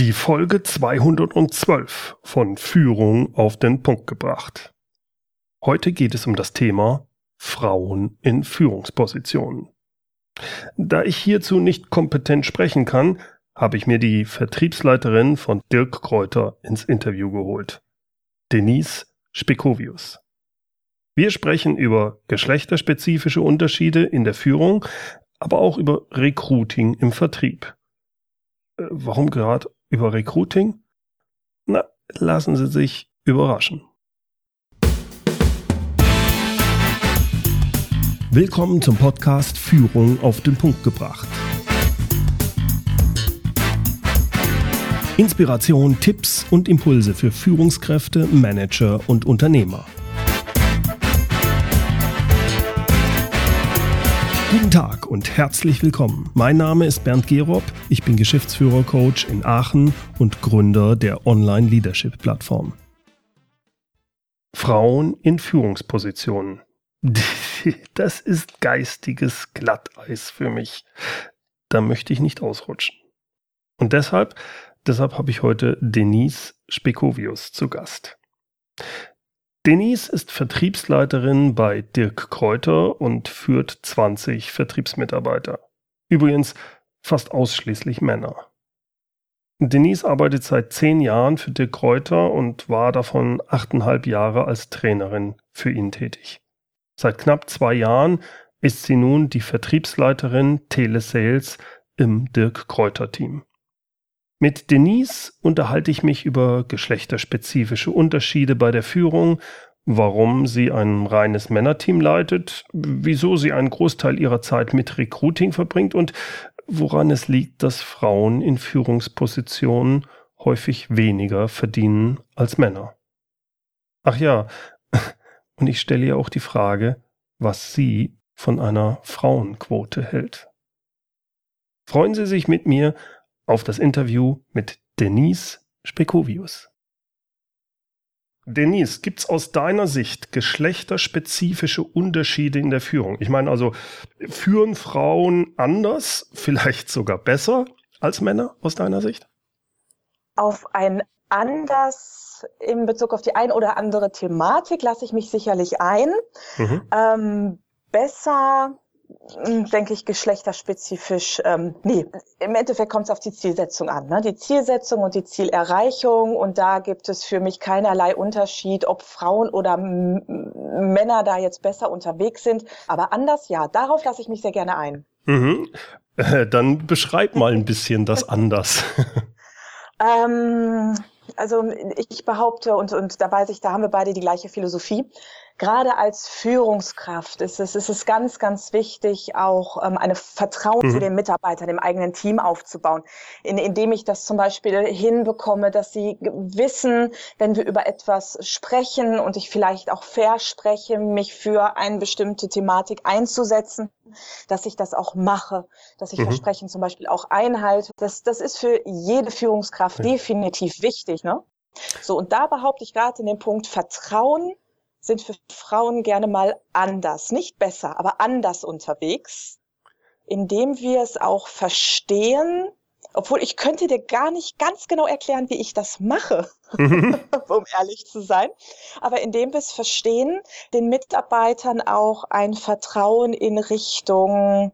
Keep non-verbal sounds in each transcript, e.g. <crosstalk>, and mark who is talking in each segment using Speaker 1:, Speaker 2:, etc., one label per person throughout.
Speaker 1: Die Folge 212 von Führung auf den Punkt gebracht. Heute geht es um das Thema Frauen in Führungspositionen. Da ich hierzu nicht kompetent sprechen kann, habe ich mir die Vertriebsleiterin von Dirk Kräuter ins Interview geholt. Denise Spekovius. Wir sprechen über geschlechterspezifische Unterschiede in der Führung, aber auch über Recruiting im Vertrieb. Äh, warum gerade über Recruiting? Na, lassen Sie sich überraschen. Willkommen zum Podcast Führung auf den Punkt gebracht. Inspiration, Tipps und Impulse für Führungskräfte, Manager und Unternehmer. Guten Tag und herzlich willkommen. Mein Name ist Bernd Gerob, ich bin Geschäftsführer-Coach in Aachen und Gründer der Online-Leadership-Plattform. Frauen in Führungspositionen. <laughs> Das ist geistiges Glatteis für mich. Da möchte ich nicht ausrutschen. Und deshalb, deshalb habe ich heute Denise Spekovius zu Gast. Denise ist Vertriebsleiterin bei Dirk Kräuter und führt 20 Vertriebsmitarbeiter. Übrigens fast ausschließlich Männer. Denise arbeitet seit zehn Jahren für Dirk Kräuter und war davon achteinhalb Jahre als Trainerin für ihn tätig. Seit knapp zwei Jahren ist sie nun die Vertriebsleiterin Telesales im Dirk Kräuter Team. Mit Denise unterhalte ich mich über geschlechterspezifische Unterschiede bei der Führung, warum sie ein reines Männerteam leitet, wieso sie einen Großteil ihrer Zeit mit Recruiting verbringt und woran es liegt, dass Frauen in Führungspositionen häufig weniger verdienen als Männer. Ach ja, <laughs> und ich stelle ihr auch die Frage, was sie von einer Frauenquote hält. Freuen Sie sich mit mir auf das Interview mit Denise Spekovius. Denise, gibt es aus deiner Sicht geschlechterspezifische Unterschiede in der Führung? Ich meine also, führen Frauen anders, <laughs> vielleicht sogar besser als Männer aus deiner Sicht?
Speaker 2: Auf ein anders in Bezug auf die ein oder andere Thematik lasse ich mich sicherlich ein. Mhm. Ähm, besser denke ich, geschlechterspezifisch. Ähm, nee, im Endeffekt kommt es auf die Zielsetzung an. Ne? Die Zielsetzung und die Zielerreichung. Und da gibt es für mich keinerlei Unterschied, ob Frauen oder Männer da jetzt besser unterwegs sind. Aber anders, ja, darauf lasse ich mich sehr gerne ein.
Speaker 1: Mhm. Äh, dann beschreib mal ein bisschen das anders. <laughs>
Speaker 2: ähm, also ich behaupte, und, und da weiß ich, da haben wir beide die gleiche Philosophie gerade als Führungskraft ist es, ist es ganz, ganz wichtig, auch ähm, eine Vertrauen mhm. zu den Mitarbeitern im eigenen Team aufzubauen, in, indem ich das zum Beispiel hinbekomme, dass sie wissen, wenn wir über etwas sprechen und ich vielleicht auch verspreche, mich für eine bestimmte Thematik einzusetzen, dass ich das auch mache, dass ich mhm. Versprechen zum Beispiel auch einhalte. Das, das ist für jede Führungskraft definitiv wichtig. Ne? So, und da behaupte ich gerade in dem Punkt Vertrauen sind für Frauen gerne mal anders, nicht besser, aber anders unterwegs, indem wir es auch verstehen, obwohl ich könnte dir gar nicht ganz genau erklären, wie ich das mache, mhm. <laughs> um ehrlich zu sein. Aber indem wir es verstehen, den Mitarbeitern auch ein Vertrauen in Richtung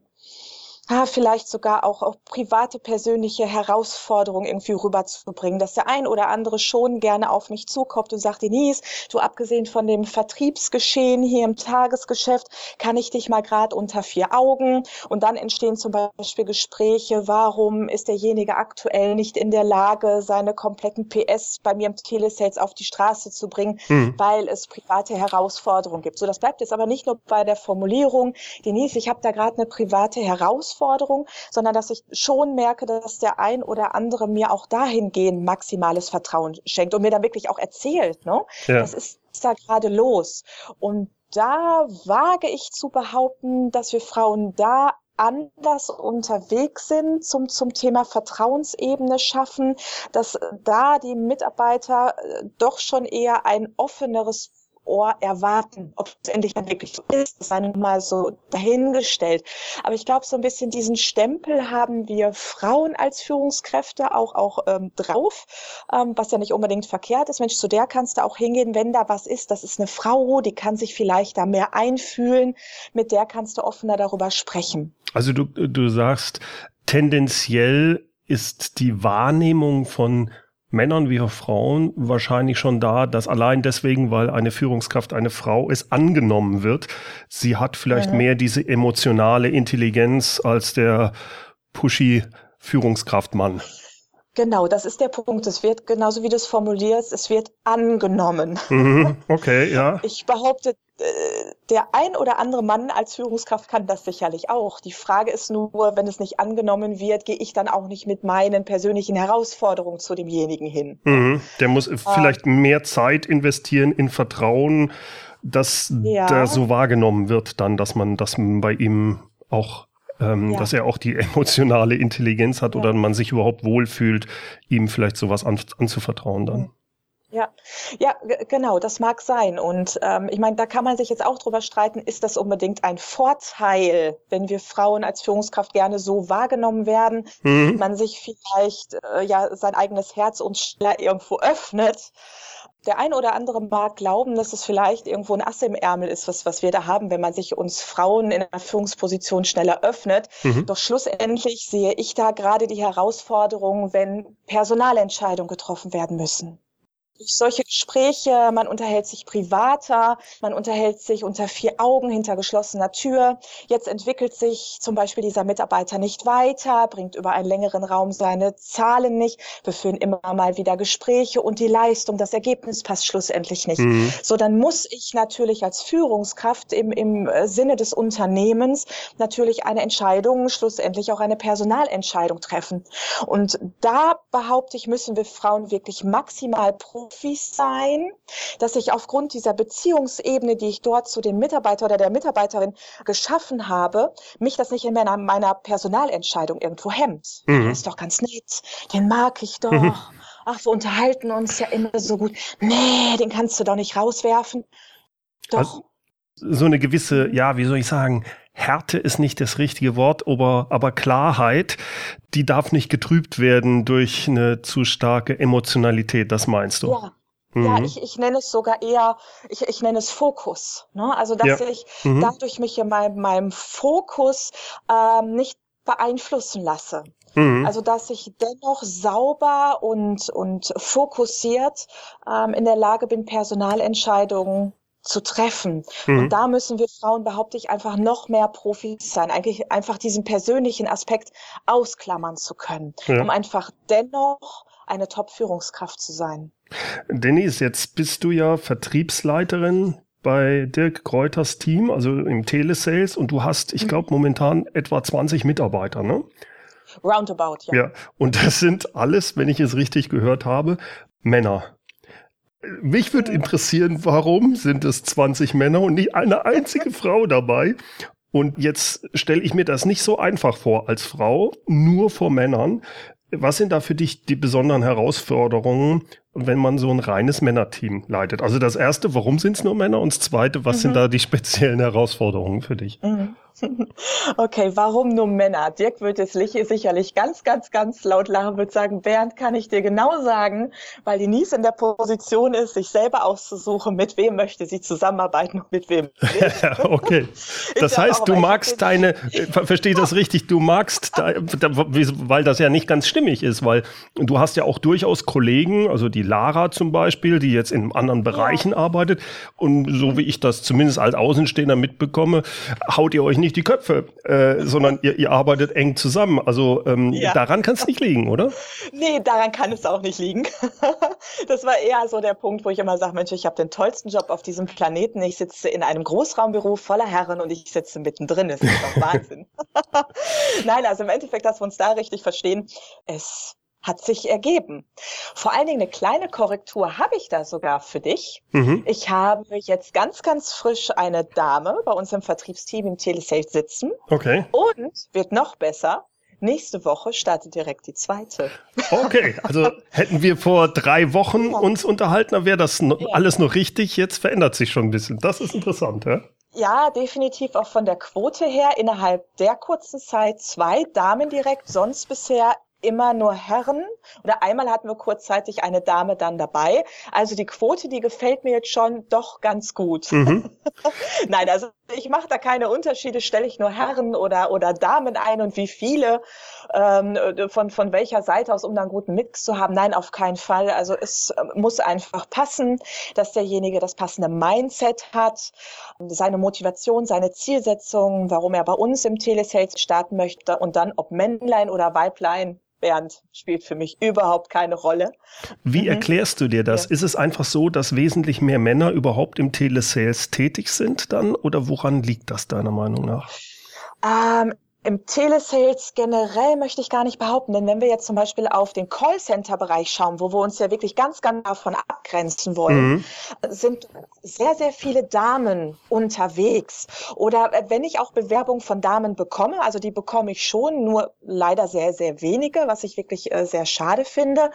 Speaker 2: ah, vielleicht sogar auch, auch private, persönliche Herausforderungen irgendwie rüberzubringen, dass der ein oder andere schon gerne auf mich zukommt und sagt, Denise, du abgesehen von dem Vertriebsgeschehen hier im Tagesgeschäft, kann ich dich mal gerade unter vier Augen und dann entstehen zum Beispiel Gespräche, warum ist derjenige aktuell nicht in der Lage, seine kompletten PS bei mir im Telesales auf die Straße zu bringen, mhm. weil es private Herausforderungen gibt. So, das bleibt jetzt aber nicht nur bei der Formulierung, Denise, ich habe da gerade eine private Herausforderung, Herausforderung, sondern dass ich schon merke, dass der ein oder andere mir auch dahingehend maximales Vertrauen schenkt und mir dann wirklich auch erzählt, ne? Ja. Das ist da gerade los. Und da wage ich zu behaupten, dass wir Frauen da anders unterwegs sind zum, zum Thema Vertrauensebene schaffen, dass da die Mitarbeiter äh, doch schon eher ein offeneres Ohr erwarten. Ob es endlich dann wirklich so ist, sei nun mal so dahingestellt. Aber ich glaube, so ein bisschen diesen Stempel haben wir Frauen als Führungskräfte auch, auch ähm, drauf, ähm, was ja nicht unbedingt verkehrt ist. Mensch, zu der kannst du auch hingehen, wenn da was ist. Das ist eine Frau, die kann sich vielleicht da mehr einfühlen. Mit der kannst du offener darüber sprechen.
Speaker 1: Also du, du sagst, tendenziell ist die Wahrnehmung von Männern wie auch Frauen wahrscheinlich schon da, dass allein deswegen, weil eine Führungskraft eine Frau ist, angenommen wird. Sie hat vielleicht mhm. mehr diese emotionale Intelligenz als der pushy Führungskraftmann.
Speaker 2: Genau, das ist der Punkt. Es wird, genauso wie du es formulierst, es wird angenommen.
Speaker 1: Mhm, okay, ja.
Speaker 2: Ich behaupte, der ein oder andere Mann als Führungskraft kann das sicherlich auch. Die Frage ist nur, wenn es nicht angenommen wird, gehe ich dann auch nicht mit meinen persönlichen Herausforderungen zu demjenigen hin.
Speaker 1: Mhm, der muss äh, vielleicht mehr Zeit investieren in Vertrauen, dass ja. der so wahrgenommen wird, dann, dass man, dass man bei ihm auch ähm, ja. dass er auch die <laughs> emotionale Intelligenz hat ja. oder man sich überhaupt wohlfühlt, ihm vielleicht sowas an, anzuvertrauen dann.
Speaker 2: Ja, ja, genau, das mag sein. Und ähm, ich meine, da kann man sich jetzt auch drüber streiten, ist das unbedingt ein Vorteil, wenn wir Frauen als Führungskraft gerne so wahrgenommen werden, mhm. man sich vielleicht äh, ja sein eigenes Herz uns schneller irgendwo öffnet der eine oder andere mag glauben, dass es vielleicht irgendwo ein Ass im Ärmel ist, was, was wir da haben, wenn man sich uns Frauen in einer Führungsposition schneller öffnet. Mhm. Doch schlussendlich sehe ich da gerade die Herausforderung, wenn Personalentscheidungen getroffen werden müssen durch solche Gespräche, man unterhält sich privater, man unterhält sich unter vier Augen hinter geschlossener Tür. Jetzt entwickelt sich zum Beispiel dieser Mitarbeiter nicht weiter, bringt über einen längeren Raum seine Zahlen nicht. Wir führen immer mal wieder Gespräche und die Leistung, das Ergebnis passt schlussendlich nicht. Mhm. So, dann muss ich natürlich als Führungskraft im, im Sinne des Unternehmens natürlich eine Entscheidung, schlussendlich auch eine Personalentscheidung treffen. Und da behaupte ich, müssen wir Frauen wirklich maximal pro Profis sein, dass ich aufgrund dieser Beziehungsebene, die ich dort zu dem Mitarbeiter oder der Mitarbeiterin geschaffen habe, mich das nicht in meiner, meiner Personalentscheidung irgendwo hemmt. Mhm. Der ist doch ganz nett, den mag ich doch. Mhm. Ach, wir unterhalten uns ja immer so gut. Nee, den kannst du doch nicht rauswerfen. Doch. Also,
Speaker 1: so eine gewisse, ja, wie soll ich sagen, Härte ist nicht das richtige Wort, aber, aber Klarheit, die darf nicht getrübt werden durch eine zu starke Emotionalität, das meinst du?
Speaker 2: Ja. Mhm. Ja, ich, ich nenne es sogar eher, ich, ich nenne es Fokus. Ne? Also, dass ja. ich mhm. dadurch mich in meinem, meinem Fokus ähm, nicht beeinflussen lasse. Mhm. Also, dass ich dennoch sauber und, und fokussiert ähm, in der Lage bin, Personalentscheidungen zu treffen. Mhm. Und da müssen wir Frauen, behaupte ich, einfach noch mehr Profis sein, eigentlich einfach diesen persönlichen Aspekt ausklammern zu können, ja. um einfach dennoch eine Top-Führungskraft zu sein.
Speaker 1: Denise, jetzt bist du ja Vertriebsleiterin bei Dirk Kräuters Team, also im Telesales, und du hast, ich mhm. glaube, momentan etwa 20 Mitarbeiter, ne?
Speaker 2: Roundabout, ja.
Speaker 1: Ja, und das sind alles, wenn ich es richtig gehört habe, Männer. Mich würde interessieren, warum sind es 20 Männer und nicht eine einzige <laughs> Frau dabei? Und jetzt stelle ich mir das nicht so einfach vor als Frau, nur vor Männern. Was sind da für dich die besonderen Herausforderungen, wenn man so ein reines Männerteam leitet? Also das erste, warum sind es nur Männer? Und das zweite, was mhm. sind da die speziellen Herausforderungen für dich?
Speaker 2: Mhm. <laughs> Okay, warum nur Männer? Dirk wird jetzt sicherlich ganz, ganz, ganz laut lachen, wird sagen, Bernd, kann ich dir genau sagen, weil die Nies in der Position ist, sich selber auszusuchen, mit wem möchte sie zusammenarbeiten und mit wem <laughs>
Speaker 1: okay. <laughs> Das heißt, auch, du magst deine, äh, verstehe das richtig, du magst, weil das ja nicht ganz stimmig ist, weil du hast ja auch durchaus Kollegen, also die Lara zum Beispiel, die jetzt in anderen Bereichen ja. arbeitet und so wie ich das zumindest als Außenstehender mitbekomme, haut ihr euch nicht die Köpfe, äh, sondern ihr, ihr arbeitet eng zusammen. Also ähm, ja. daran kann es nicht liegen, oder?
Speaker 2: Nee, daran kann es auch nicht liegen. <laughs> das war eher so der Punkt, wo ich immer sage, Mensch, ich habe den tollsten Job auf diesem Planeten. Ich sitze in einem Großraumbüro voller Herren und ich sitze mittendrin. Das ist doch Wahnsinn. <laughs> Nein, also im Endeffekt, dass wir uns da richtig verstehen, es hat sich ergeben. Vor allen Dingen eine kleine Korrektur habe ich da sogar für dich. Mhm. Ich habe jetzt ganz, ganz frisch eine Dame bei uns im Vertriebsteam im Telesales sitzen.
Speaker 1: Okay.
Speaker 2: Und wird noch besser. nächste Woche startet direkt die zweite.
Speaker 1: Okay, also <laughs> hätten wir vor drei Wochen uns unterhalten, dann wäre das no ja. alles noch richtig. Jetzt verändert sich schon ein bisschen. Das ist interessant, ja?
Speaker 2: Ja, definitiv auch von der Quote her innerhalb der kurzen Zeit zwei Damen direkt, sonst bisher immer nur Herren oder einmal hatten wir kurzzeitig eine Dame dann dabei. Also die Quote, die gefällt mir jetzt schon doch ganz gut. Mhm. <laughs> Nein, also ich mache da keine Unterschiede, stelle ich nur Herren oder, oder Damen ein und wie viele ähm, von, von welcher Seite aus, um da einen guten Mix zu haben. Nein, auf keinen Fall. Also es ähm, muss einfach passen, dass derjenige das passende Mindset hat, seine Motivation, seine Zielsetzung, warum er bei uns im Telesales starten möchte und dann ob Männlein oder Weiblein, Bernd spielt für mich überhaupt keine Rolle.
Speaker 1: Wie mhm. erklärst du dir das? Ja. Ist es einfach so, dass wesentlich mehr Männer überhaupt im Telesales tätig sind dann oder woran liegt das deiner Meinung nach?
Speaker 2: Ähm, im Telesales generell möchte ich gar nicht behaupten, denn wenn wir jetzt zum Beispiel auf den Callcenter-Bereich schauen, wo wir uns ja wirklich ganz, ganz davon abgrenzen wollen, mhm. sind sehr, sehr viele Damen unterwegs. Oder wenn ich auch Bewerbungen von Damen bekomme, also die bekomme ich schon, nur leider sehr, sehr wenige, was ich wirklich äh, sehr schade finde.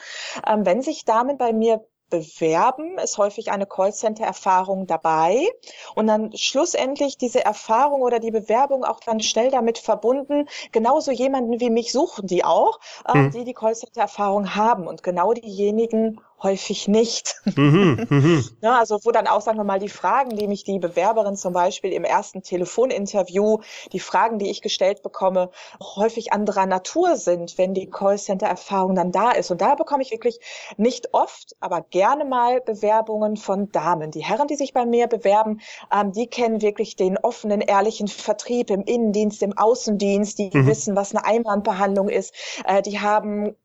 Speaker 2: Ähm, wenn sich Damen bei mir bewerben, ist häufig eine Callcenter-Erfahrung dabei. Und dann schlussendlich diese Erfahrung oder die Bewerbung auch dann schnell damit verbunden, genauso jemanden wie mich suchen die auch, äh, hm. die die Callcenter-Erfahrung haben. Und genau diejenigen häufig nicht. Mhm, mhm. ja, <laughs> also wo dann auch, sagen wir mal, die Fragen, die mich die Bewerberin zum Beispiel im ersten Telefoninterview, die Fragen, die ich gestellt bekomme, häufig anderer Natur sind, wenn die Callcenter-Erfahrung dann da ist. Und da bekomme ich wirklich nicht oft, aber gerne mal Bewerbungen von Damen. Die Herren, die sich bei mir bewerben, ähm, die kennen wirklich den offenen, ehrlichen Vertrieb im Innendienst, im Außendienst, die mhm. wissen, was eine Einwandbehandlung ist. Äh, die haben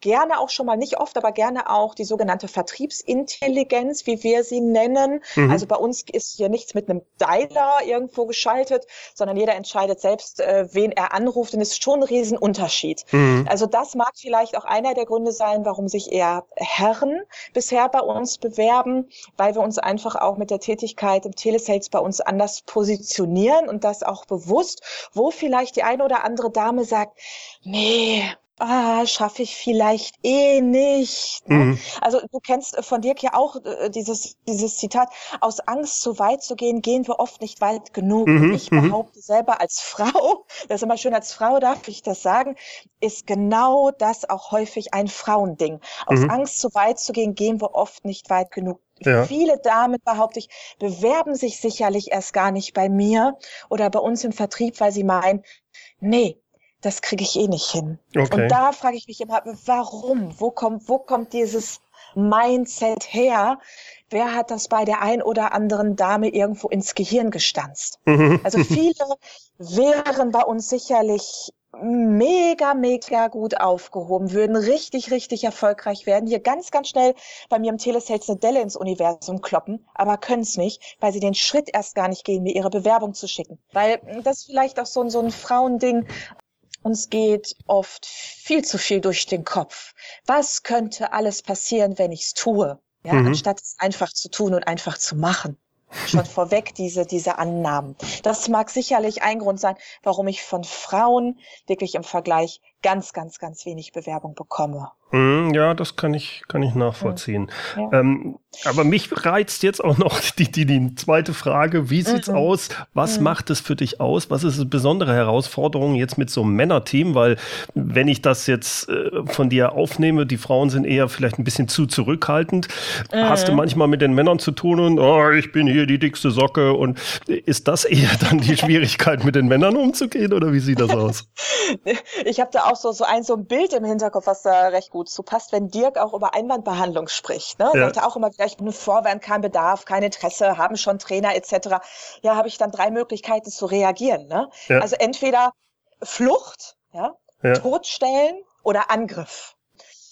Speaker 2: gerne auch schon mal, nicht oft, aber gerne auch die sogenannte Vertriebsintelligenz, wie wir sie nennen. Mhm. Also bei uns ist hier nichts mit einem Dialer irgendwo geschaltet, sondern jeder entscheidet selbst, äh, wen er anruft. Und es ist schon ein Riesenunterschied. Mhm. Also das mag vielleicht auch einer der Gründe sein, warum sich eher Herren bisher bei uns bewerben, weil wir uns einfach auch mit der Tätigkeit im Telesales bei uns anders positionieren und das auch bewusst, wo vielleicht die eine oder andere Dame sagt, nee, ah, schaffe ich vielleicht eh nicht. Ne? Mhm. Also du kennst von Dirk ja auch äh, dieses, dieses Zitat, aus Angst zu weit zu gehen, gehen wir oft nicht weit genug. Mhm. Ich mhm. behaupte selber als <laughs> Frau, das ist immer schön, als Frau darf ich das sagen, ist genau das auch häufig ein Frauending. Aus mhm. Angst zu weit zu gehen, gehen wir oft nicht weit genug. Ja. Viele Damen, behaupte ich, bewerben sich sicherlich erst gar nicht bei mir oder bei uns im Vertrieb, weil sie meinen, nee, das kriege ich eh nicht hin. Okay. Und da frage ich mich immer, warum? Wo kommt, wo kommt dieses Mindset her? Wer hat das bei der ein oder anderen Dame irgendwo ins Gehirn gestanzt? Mhm. Also <laughs> viele wären bei uns sicherlich mega, mega gut aufgehoben, würden richtig, richtig erfolgreich werden, hier ganz, ganz schnell bei mir im Telesales eine Delle ins Universum kloppen, aber können es nicht, weil sie den Schritt erst gar nicht gehen, mir ihre Bewerbung zu schicken. Weil das ist vielleicht auch so, so ein Frauending, uns geht oft viel zu viel durch den Kopf. Was könnte alles passieren, wenn ich es tue? Ja, mhm. anstatt es einfach zu tun und einfach zu machen. Schon <laughs> vorweg diese, diese Annahmen. Das mag sicherlich ein Grund sein, warum ich von Frauen wirklich im Vergleich ganz, ganz, ganz wenig Bewerbung bekomme.
Speaker 1: Hm, ja, das kann ich, kann ich nachvollziehen. Ja. Ähm, aber mich reizt jetzt auch noch <laughs> die, die, die zweite Frage. Wie sieht's mhm. aus? Was mhm. macht es für dich aus? Was ist eine besondere Herausforderung jetzt mit so einem Männerteam? Weil, wenn ich das jetzt äh, von dir aufnehme, die Frauen sind eher vielleicht ein bisschen zu zurückhaltend. Mhm. Hast du manchmal mit den Männern zu tun und, oh, ich bin hier die dickste Socke und ist das eher dann die <laughs> Schwierigkeit, mit den Männern umzugehen oder wie sieht das aus?
Speaker 2: Ich habe da auch so, so ein, so ein Bild im Hinterkopf, was da recht gut zu passt, wenn Dirk auch über Einwandbehandlung spricht. Ne? Ja. Sagt er auch immer wieder, ich bin Vorwand, kein Bedarf, kein Interesse, haben schon Trainer etc. Ja, habe ich dann drei Möglichkeiten zu reagieren. Ne? Ja. Also entweder Flucht, ja, ja. Todstellen oder Angriff.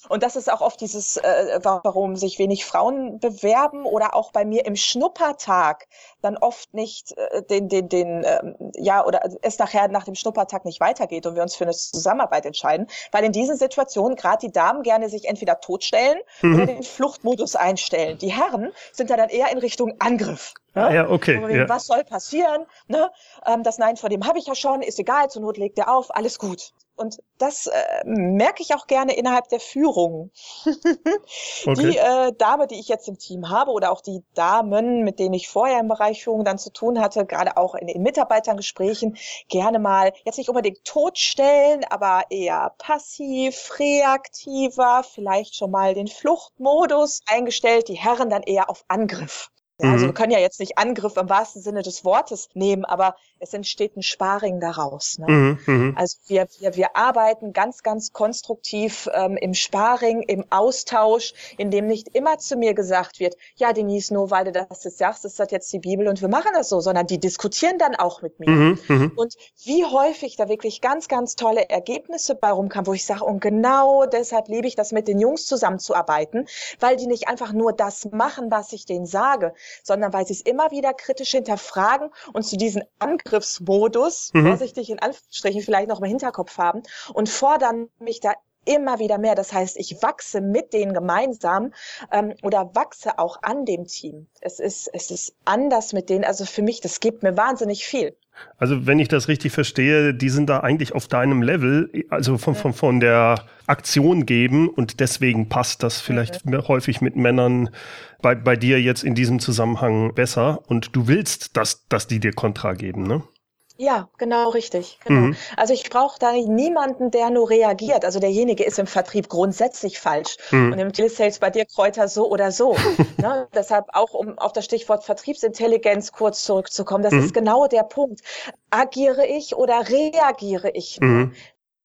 Speaker 2: Und das ist auch oft dieses, äh, warum sich wenig Frauen bewerben oder auch bei mir im Schnuppertag dann oft nicht äh, den, den, den, ähm, ja, oder es nachher nach dem Schnuppertag nicht weitergeht und wir uns für eine Zusammenarbeit entscheiden. Weil in diesen Situationen gerade die Damen gerne sich entweder totstellen mhm. oder den Fluchtmodus einstellen. Die Herren sind da dann eher in Richtung Angriff.
Speaker 1: Ne? Ah, ja, okay.
Speaker 2: ja. Was soll passieren? Ne? Ähm, das Nein vor dem habe ich ja schon, ist egal, zur Not legt er auf, alles gut. Und das äh, merke ich auch gerne innerhalb der Führung. <laughs> okay. Die äh, Dame, die ich jetzt im Team habe oder auch die Damen, mit denen ich vorher im Bereich Führung dann zu tun hatte, gerade auch in den Mitarbeitergesprächen, gerne mal jetzt nicht unbedingt totstellen, aber eher passiv, reaktiver, vielleicht schon mal den Fluchtmodus eingestellt, die Herren dann eher auf Angriff. Ja, also mhm. wir können ja jetzt nicht Angriff im wahrsten Sinne des Wortes nehmen, aber es entsteht ein Sparring daraus. Ne? Mhm, mhm. Also wir, wir, wir arbeiten ganz, ganz konstruktiv ähm, im Sparring, im Austausch, in dem nicht immer zu mir gesagt wird, ja Denise, nur weil du das jetzt sagst, ist das jetzt die Bibel und wir machen das so, sondern die diskutieren dann auch mit mir. Mhm, mhm. und wie häufig da wirklich ganz, ganz tolle Ergebnisse bei rumkamen, wo ich sage, und genau deshalb liebe ich das mit den Jungs zusammenzuarbeiten, weil die nicht einfach nur das machen, was ich denen sage, sondern weil sie es immer wieder kritisch hinterfragen und zu diesem Angriffsmodus, mhm. vorsichtig in Anführungsstrichen, vielleicht noch im Hinterkopf haben und fordern mich da immer wieder mehr. Das heißt, ich wachse mit denen gemeinsam ähm, oder wachse auch an dem Team. Es ist, es ist anders mit denen. Also für mich, das gibt mir wahnsinnig viel.
Speaker 1: Also wenn ich das richtig verstehe, die sind da eigentlich auf deinem Level, also von, von, von der Aktion geben und deswegen passt das vielleicht mhm. häufig mit Männern bei, bei dir jetzt in diesem Zusammenhang besser und du willst, dass, dass die dir Kontra geben, ne?
Speaker 2: Ja, genau, richtig. Genau. Mhm. Also ich brauche da niemanden, der nur reagiert. Also derjenige ist im Vertrieb grundsätzlich falsch. Mhm. Und im Telesales bei dir Kräuter so oder so. <laughs> ne? Deshalb auch, um auf das Stichwort Vertriebsintelligenz kurz zurückzukommen, das mhm. ist genau der Punkt. Agiere ich oder reagiere ich?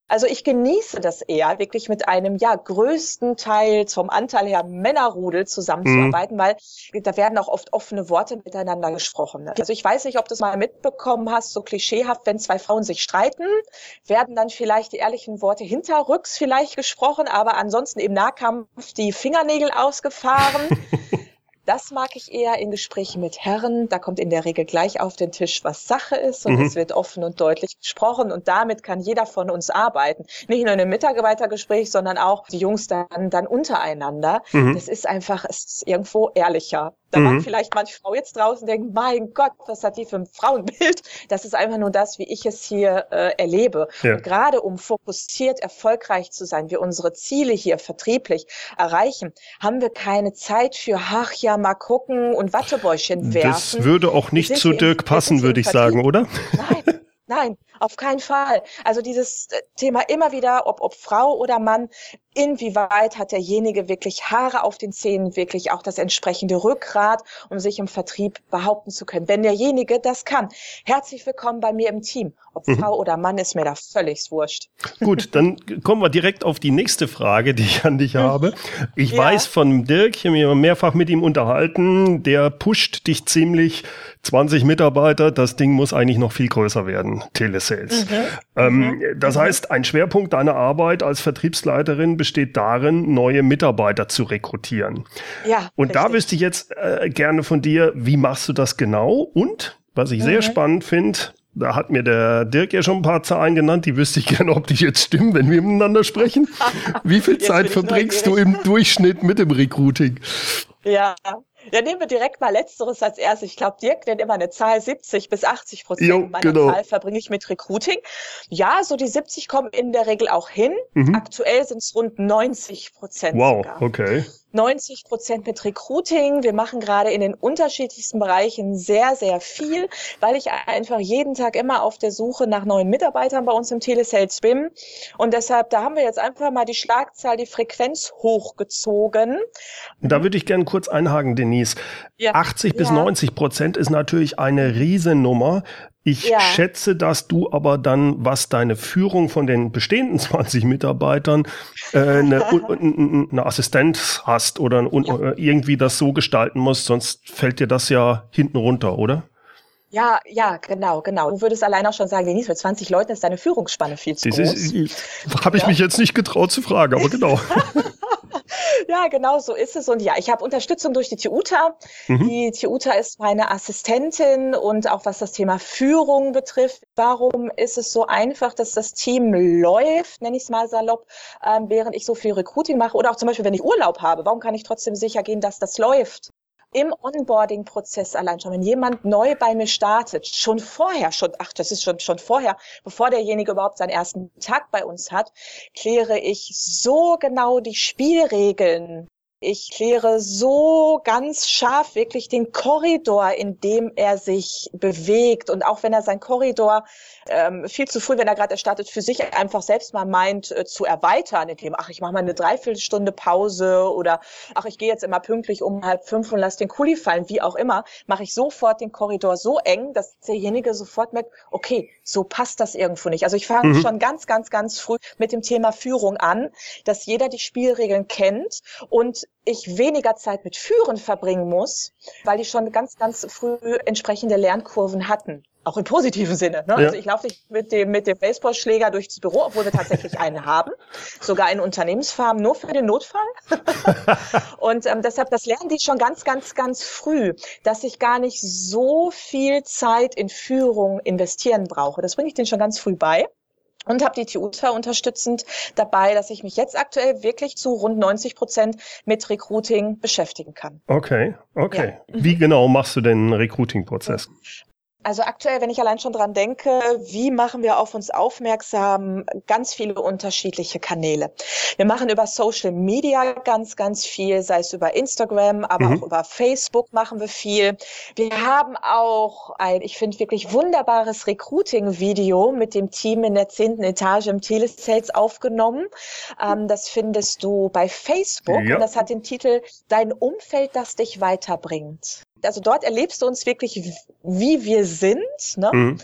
Speaker 2: Also ich genieße das eher, wirklich mit einem ja größtenteils vom Anteil her Männerrudel zusammenzuarbeiten, mhm. weil da werden auch oft offene Worte miteinander gesprochen. Also ich weiß nicht, ob du es mal mitbekommen hast, so klischeehaft, wenn zwei Frauen sich streiten, werden dann vielleicht die ehrlichen Worte hinterrücks vielleicht gesprochen, aber ansonsten im Nahkampf die Fingernägel ausgefahren. <laughs> Das mag ich eher in Gesprächen mit Herren. Da kommt in der Regel gleich auf den Tisch, was Sache ist und mhm. es wird offen und deutlich gesprochen und damit kann jeder von uns arbeiten. Nicht nur in einem Mitarbeitergespräch, sondern auch die Jungs dann, dann untereinander. Mhm. Das ist einfach, es ist irgendwo ehrlicher. Da mhm. mag vielleicht manche Frau jetzt draußen denken, mein Gott, was hat die für ein Frauenbild? Das ist einfach nur das, wie ich es hier äh, erlebe. Ja. Und gerade um fokussiert erfolgreich zu sein, wir unsere Ziele hier vertrieblich erreichen, haben wir keine Zeit für, ach ja, mal gucken und Wattebäuschen werfen.
Speaker 1: Das würde auch nicht zu Dirk passen, würde ich sagen, oder?
Speaker 2: Nein, nein, auf keinen Fall. Also dieses äh, Thema immer wieder, ob, ob Frau oder Mann, inwieweit hat derjenige wirklich Haare auf den Zähnen, wirklich auch das entsprechende Rückgrat, um sich im Vertrieb behaupten zu können. Wenn derjenige das kann, herzlich willkommen bei mir im Team. Ob mhm. Frau oder Mann, ist mir da völlig wurscht.
Speaker 1: Gut, dann kommen wir direkt auf die nächste Frage, die ich an dich mhm. habe. Ich ja. weiß von Dirk, ich habe mich mehrfach mit ihm unterhalten, der pusht dich ziemlich, 20 Mitarbeiter, das Ding muss eigentlich noch viel größer werden, Telesales. Mhm. Ähm, mhm. das mhm. heißt, ein Schwerpunkt deiner Arbeit als Vertriebsleiterin besteht darin, neue Mitarbeiter zu rekrutieren. Ja. Und richtig. da wüsste ich jetzt äh, gerne von dir, wie machst du das genau? Und was ich sehr mhm. spannend finde, da hat mir der Dirk ja schon ein paar Zahlen genannt, die wüsste ich <laughs> gerne, ob die jetzt stimmen, wenn wir miteinander sprechen. <laughs> Wie viel Zeit verbringst du im Durchschnitt mit dem Recruiting?
Speaker 2: Ja, ja, nehmen wir direkt mal Letzteres als erstes. Ich glaube, Dirk nennt immer eine Zahl 70 bis 80 Prozent jo, meiner genau. Zahl verbringe ich mit Recruiting. Ja, so die 70 kommen in der Regel auch hin. Mhm. Aktuell sind es rund 90 Prozent.
Speaker 1: Wow, sogar. okay.
Speaker 2: 90 Prozent mit Recruiting. Wir machen gerade in den unterschiedlichsten Bereichen sehr, sehr viel, weil ich einfach jeden Tag immer auf der Suche nach neuen Mitarbeitern bei uns im Telesales bin. Und deshalb, da haben wir jetzt einfach mal die Schlagzahl, die Frequenz hochgezogen.
Speaker 1: Da würde ich gerne kurz einhaken, Denise. Ja. 80 bis ja. 90 Prozent ist natürlich eine Riesennummer. Ich ja. schätze, dass du aber dann, was deine Führung von den bestehenden <laughs> 20 Mitarbeitern, äh, eine, eine Assistenz hast oder ja. Äh, irgendwie das so gestalten musst, sonst fällt dir das ja hinten runter, oder?
Speaker 2: Ja, ja, genau, genau. Du würdest allein auch schon sagen, Denise, mit 20 Leuten ist deine Führungsspanne viel zu das
Speaker 1: groß. Habe ich ja. mich jetzt nicht getraut zu fragen, aber genau. <laughs>
Speaker 2: ja, genau so ist es. Und ja, ich habe Unterstützung durch die Tiuta. Mhm. Die Tiuta ist meine Assistentin und auch was das Thema Führung betrifft. Warum ist es so einfach, dass das Team läuft, nenne ich es mal salopp, ähm, während ich so viel Recruiting mache oder auch zum Beispiel, wenn ich Urlaub habe? Warum kann ich trotzdem sicher gehen, dass das läuft? Im Onboarding-Prozess allein schon, wenn jemand neu bei mir startet, schon vorher, schon, ach, das ist schon, schon vorher, bevor derjenige überhaupt seinen ersten Tag bei uns hat, kläre ich so genau die Spielregeln ich kläre so ganz scharf wirklich den Korridor, in dem er sich bewegt. Und auch wenn er sein Korridor ähm, viel zu früh, wenn er gerade startet, für sich einfach selbst mal meint äh, zu erweitern, indem, ach, ich mache mal eine Dreiviertelstunde Pause oder ach, ich gehe jetzt immer pünktlich um halb fünf und lass den Kuli fallen, wie auch immer, mache ich sofort den Korridor so eng, dass derjenige sofort merkt, okay, so passt das irgendwo nicht. Also ich fange mhm. schon ganz, ganz, ganz früh mit dem Thema Führung an, dass jeder die Spielregeln kennt und ich weniger Zeit mit Führen verbringen muss, weil die schon ganz, ganz früh entsprechende Lernkurven hatten. Auch im positiven Sinne. Ne? Ja. Also ich laufe nicht mit dem, mit dem Baseballschläger durchs Büro, obwohl wir tatsächlich <laughs> einen haben. Sogar eine Unternehmensfarm nur für den Notfall. <laughs> und ähm, deshalb, das lernen die schon ganz, ganz, ganz früh, dass ich gar nicht so viel Zeit in Führung investieren brauche. Das bringe ich denen schon ganz früh bei und habe die TUTA unterstützend dabei, dass ich mich jetzt aktuell wirklich zu rund 90 Prozent mit Recruiting beschäftigen kann.
Speaker 1: Okay, okay. Ja. Wie genau machst du den Recruiting-Prozess?
Speaker 2: Also aktuell, wenn ich allein schon dran denke, wie machen wir auf uns aufmerksam? Ganz viele unterschiedliche Kanäle. Wir machen über Social Media ganz, ganz viel, sei es über Instagram, aber mhm. auch über Facebook machen wir viel. Wir haben auch ein, ich finde wirklich wunderbares Recruiting-Video mit dem Team in der zehnten Etage im Telesales aufgenommen. Ähm, das findest du bei Facebook ja. und das hat den Titel Dein Umfeld, das dich weiterbringt also dort erlebst du uns wirklich, wie wir sind. Ne? Mhm.